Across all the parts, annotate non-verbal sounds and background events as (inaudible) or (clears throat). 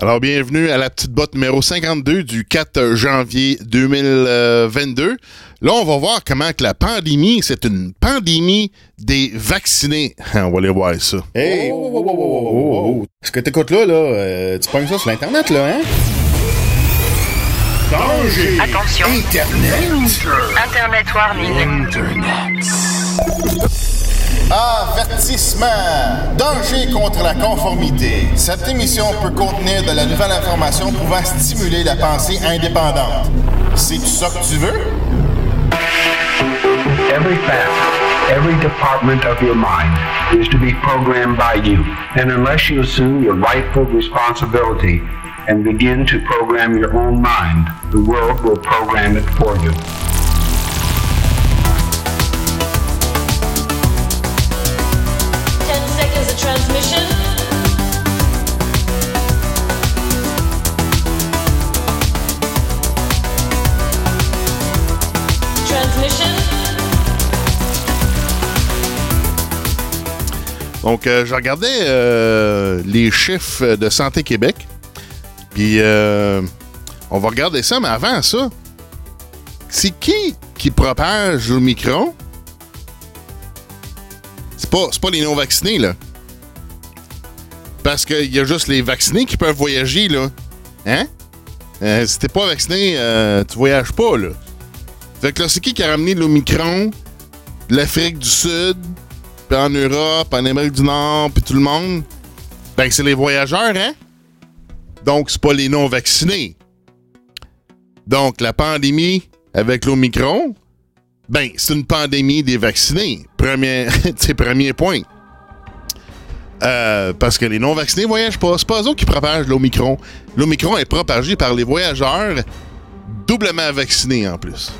Alors, bienvenue à la petite botte numéro 52 du 4 janvier 2022. Là, on va voir comment que la pandémie, c'est une pandémie des vaccinés. (laughs) On va aller voir ça. Hey! Oh, oh, oh, Ce que t'écoutes là, là, euh, tu pognes ça sur l'Internet, là, hein? Danger! Attention. Internet! Internet warning. Internet! Avertissement! Danger contre la conformité. Cette émission peut contenir de la nouvelle information pouvant stimuler la pensée indépendante. C'est ça que tu veux? Every fact, every department of your mind is to be programmed by you. And unless you assume your rightful responsibility and begin to program your own mind, the world will program it for you. Ten seconds of transmission. Transmission. Donc, euh, je regardais euh, les chiffres de Santé Québec. Euh, on va regarder ça, mais avant ça, c'est qui qui propage le micron? C'est pas, c'est pas les non-vaccinés, là. Parce qu'il y a juste les vaccinés qui peuvent voyager, là. Hein? Euh, si t'es pas vacciné, euh, tu voyages pas, là. Fait que là, c'est qui qui a ramené l'Omicron de l'Afrique du Sud, puis en Europe, en Amérique du Nord, puis tout le monde? Ben, c'est les voyageurs, hein? Donc, c'est pas les non-vaccinés. Donc, la pandémie avec l'Omicron, ben, c'est une pandémie des vaccinés. Premier, (laughs) premier point. Euh, parce que les non-vaccinés voyagent pas. C'est pas eux qui propagent l'Omicron. L'Omicron est propagé par les voyageurs doublement vaccinés en plus.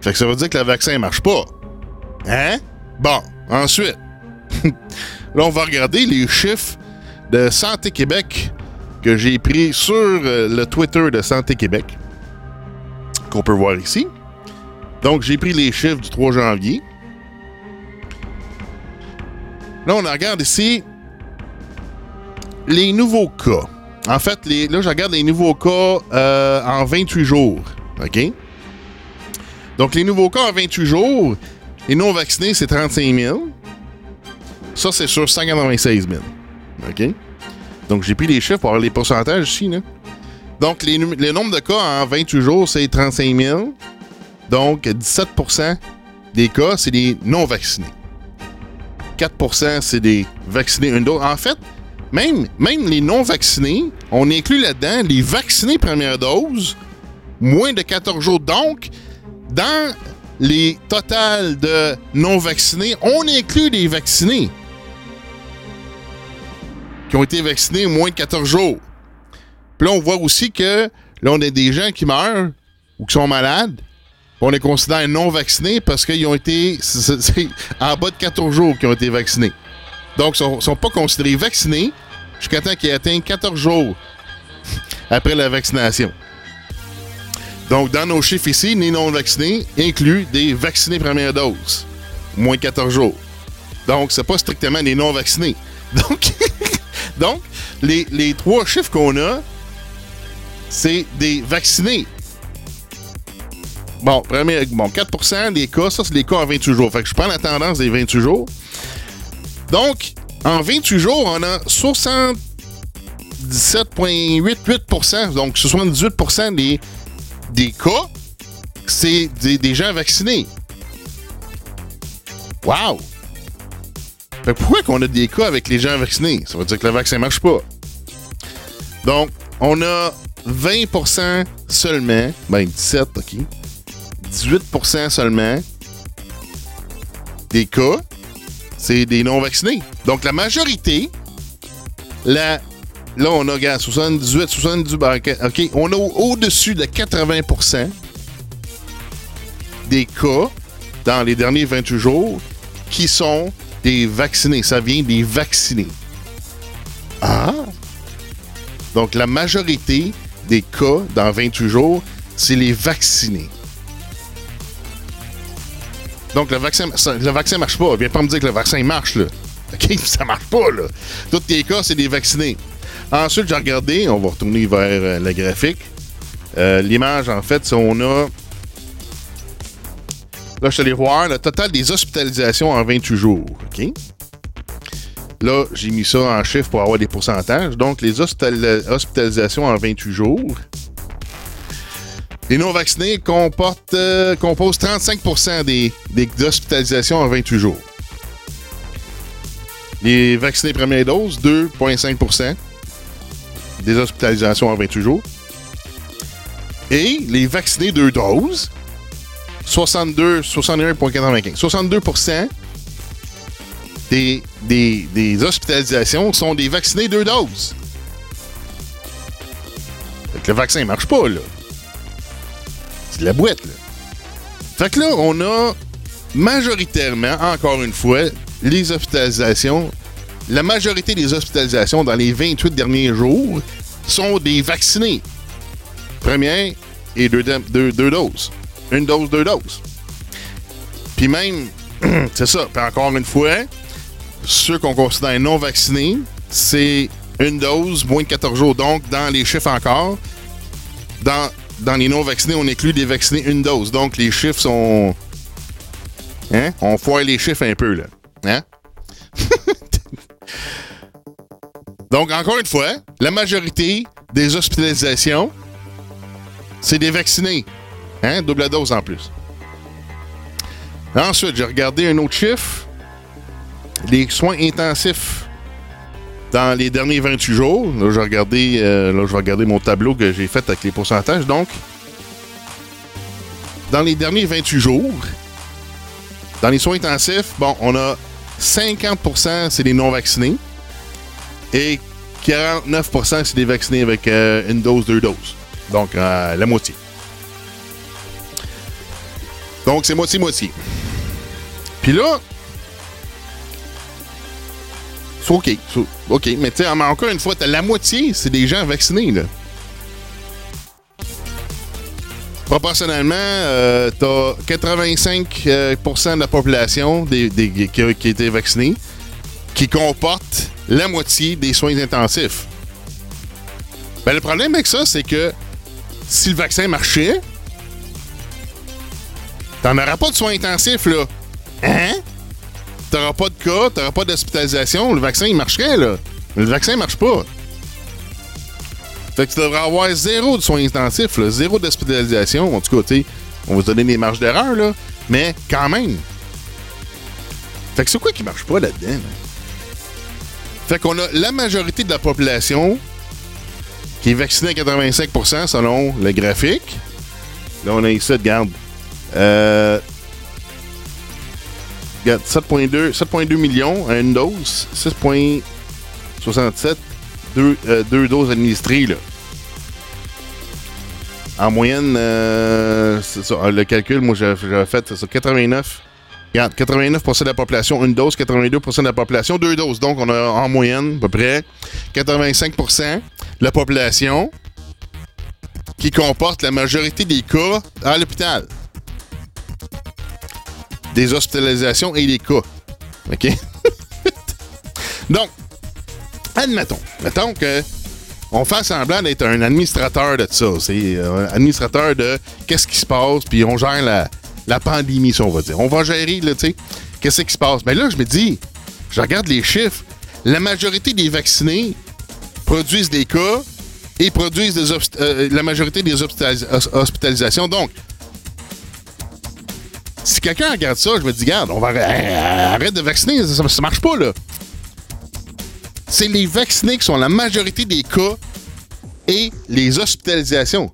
Fait que ça veut dire que le vaccin marche pas. Hein? Bon, ensuite. (laughs) là, on va regarder les chiffres de Santé Québec que j'ai pris sur euh, le Twitter de Santé Québec. Qu'on peut voir ici. Donc, j'ai pris les chiffres du 3 janvier. Là, on regarde ici les nouveaux cas. En fait, là, je regarde les nouveaux cas euh, en 28 jours. OK? Donc, les nouveaux cas en 28 jours, les non-vaccinés, c'est 35 000. Ça, c'est sur 196 000. OK? Donc, j'ai pris les chiffres pour avoir les pourcentages ici. Là. Donc, les, le nombre de cas en 28 jours, c'est 35 000. Donc, 17% des cas, c'est des non-vaccinés. 4% c'est des vaccinés une dose. En fait, même, même les non-vaccinés, on inclut là-dedans les vaccinés première dose, moins de 14 jours. Donc, dans les totals de non-vaccinés, on inclut les vaccinés qui ont été vaccinés moins de 14 jours. Puis là, on voit aussi que là, on a des gens qui meurent ou qui sont malades. On les considère non vaccinés parce qu'ils ont été (laughs) en bas de 14 jours qu'ils ont été vaccinés. Donc, ils ne sont pas considérés vaccinés jusqu'à temps qu'ils atteint 14 jours (laughs) après la vaccination. Donc, dans nos chiffres ici, les non-vaccinés incluent des vaccinés première dose, moins de 14 jours. Donc, c'est pas strictement des non-vaccinés. (laughs) Donc, donc les, trois chiffres qu'on a, c'est des vaccinés. Bon, premier, bon 4% des cas, ça, c'est les cas en 28 jours. Fait que je prends la tendance des 28 jours. Donc, en 28 jours, on a 77,88% donc 78 des, des cas, c'est des, des gens vaccinés. Wow! Fait pourquoi qu'on a des cas avec les gens vaccinés? Ça veut dire que le vaccin marche pas. Donc, on a 20% seulement, ben 17, OK, 18% seulement des cas, c'est des non-vaccinés. Donc, la majorité, la, là, on a, regarde, 78, 70, ben, OK, on a au- au-dessus de 80% des cas dans les derniers 28 jours qui sont des vaccinés. Ça vient des vaccinés. Ah! Donc, la majorité des cas dans 28 jours, c'est les vaccinés. Donc, le vaccin, le marche pas. Viens pas me dire que le vaccin marche, là. (laughs) OK? Ça marche pas, là. Tous tes cas, c'est des vaccinés. Ensuite, j'ai regardé, on va retourner vers euh, le graphique. Euh, L'image, en fait, on a. Là, je suis allé voir le total des hospitalisations en 28 jours. OK? Là, j'ai mis ça en chiffre pour avoir des pourcentages. Donc, les hospital- hospitalisations en 28 jours. Les non-vaccinés euh, composent 35 des, des hospitalisations en 28 jours. Les vaccinés première dose, 2,5% des hospitalisations en 28 jours. Et les vaccinés deux doses, 62, 61,95. 62 des, des, hospitalisations sont des vaccinés deux doses. Le vaccin marche pas, là. C'est de la boîte, là. Fait là, on a majoritairement, encore une fois, les hospitalisations. La majorité des hospitalisations dans les 28 derniers jours sont des vaccinés. Première et deux doses. Une dose, deux doses. Puis même, (clears throat) c'est ça. Puis encore une fois, ceux qu'on considère non vaccinés, c'est une dose, moins de 14 jours. Donc, dans les chiffres encore, dans, dans les non vaccinés, on inclut des vaccinés une dose. Donc, les chiffres sont. Hein? On foire les chiffres un peu, là. Hein? (laughs) Donc, encore une fois, la majorité des hospitalisations, c'est des vaccinés. Hein? Double dose en plus. Ensuite, j'ai regardé un autre chiffre. Les soins intensifs dans les derniers 28 jours. Là, je vais regarder, euh, là, je vais regarder mon tableau que j'ai fait avec les pourcentages. Donc, dans les derniers 28 jours, dans les soins intensifs, bon, on a 50% c'est des non-vaccinés et 49% c'est des vaccinés avec euh, une dose, deux doses. Donc, euh, la moitié. Donc, c'est moitié-moitié. Puis là, c'est OK. OK. Mais tu sais, encore une fois, t'as la moitié, c'est des gens vaccinés, là. Proportionnellement, euh, t'as 85% euh, de la population des- qui, a, qui a été vaccinée qui comporte la moitié des soins intensifs. Ben, le problème avec ça, c'est que si le vaccin marchait, t'en auras pas de soins intensifs, là. Hein? T'auras pas de cas, t'auras pas d'hospitalisation, le vaccin, il marcherait, là. Mais le vaccin marche pas. Fait que tu devrais avoir zéro de soins intensifs, là, zéro d'hospitalisation. En tout cas, on va se donner des marges d'erreur, là. Mais quand même. Fait que c'est quoi qui marche pas là-dedans, là? Fait qu'on a la majorité de la population qui est vaccinée à 85% selon le graphique. Là, on a ici, regarde. Euh, regarde, 7,2 7,2 millions à une dose, 6,67, deux, euh, deux doses administrées, là. En moyenne, euh, le calcul, moi, j'avais fait c'est ça, 89. Regarde, 89% de la population, une dose, 82% de la population, deux doses. Donc, on a en moyenne, à peu près, 85% de la population qui comporte la majorité des cas à l'hôpital. Des hospitalisations et des cas. OK? (laughs) Donc, admettons, mettons que on fait semblant d'être un administrateur de ça. C'est euh, un administrateur de qu'est-ce qui se passe, puis on gère la, pandémie, si on va dire. On va gérer, là, tu sais, qu'est-ce qui se passe. Mais là, je me dis, je regarde les chiffres, la majorité des vaccinés produisent des cas et produisent des euh, la majorité des hospitalis- hos- hospitalisations. Donc, si quelqu'un regarde ça, je me dis, regarde, on va arrête de vacciner, ça, ça marche pas, là. C'est les vaccinés qui sont la majorité des cas et les hospitalisations.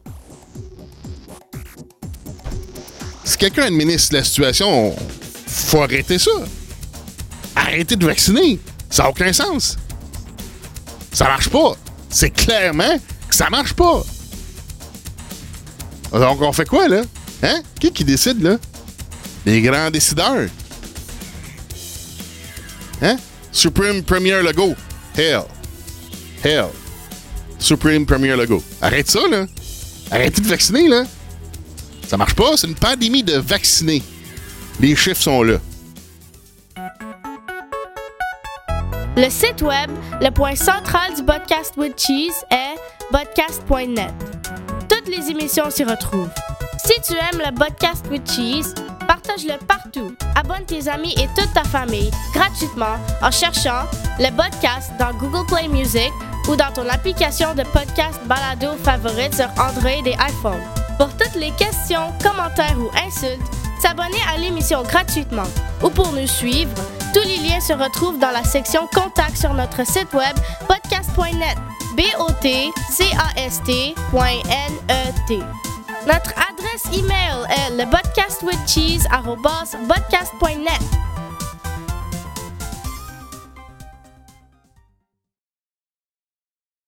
Si quelqu'un administre la situation, faut arrêter ça. Arrêtez de vacciner. Ça n'a aucun sens. Ça marche pas. C'est clairement que ça marche pas. Donc, on fait quoi, là? Hein? Qui qui décide, là? Les grands décideurs. Hein? Supreme Premier Logo. Hell. Hell. Supreme Premier Logo. Arrête ça, là. Arrêtez de vacciner, là. Ça marche pas. C'est une pandémie de vaccinés. Les chiffres sont là. Le site web, le point central du podcast with cheese est podcast.net. Toutes les émissions s'y retrouvent. Si tu aimes le podcast with cheese, partage-le partout. Abonne tes amis et toute ta famille gratuitement en cherchant le podcast dans Google Play Music ou dans ton application de podcast balado favorite sur Android et iPhone. Pour toutes les questions, commentaires ou insultes, s'abonner à l'émission gratuitement ou pour nous suivre, tous les liens se retrouvent dans la section Contact sur notre site web podcast.net. B-O-T-C-A-S-T.net. Notre adresse email est le podcastwithcheese.net.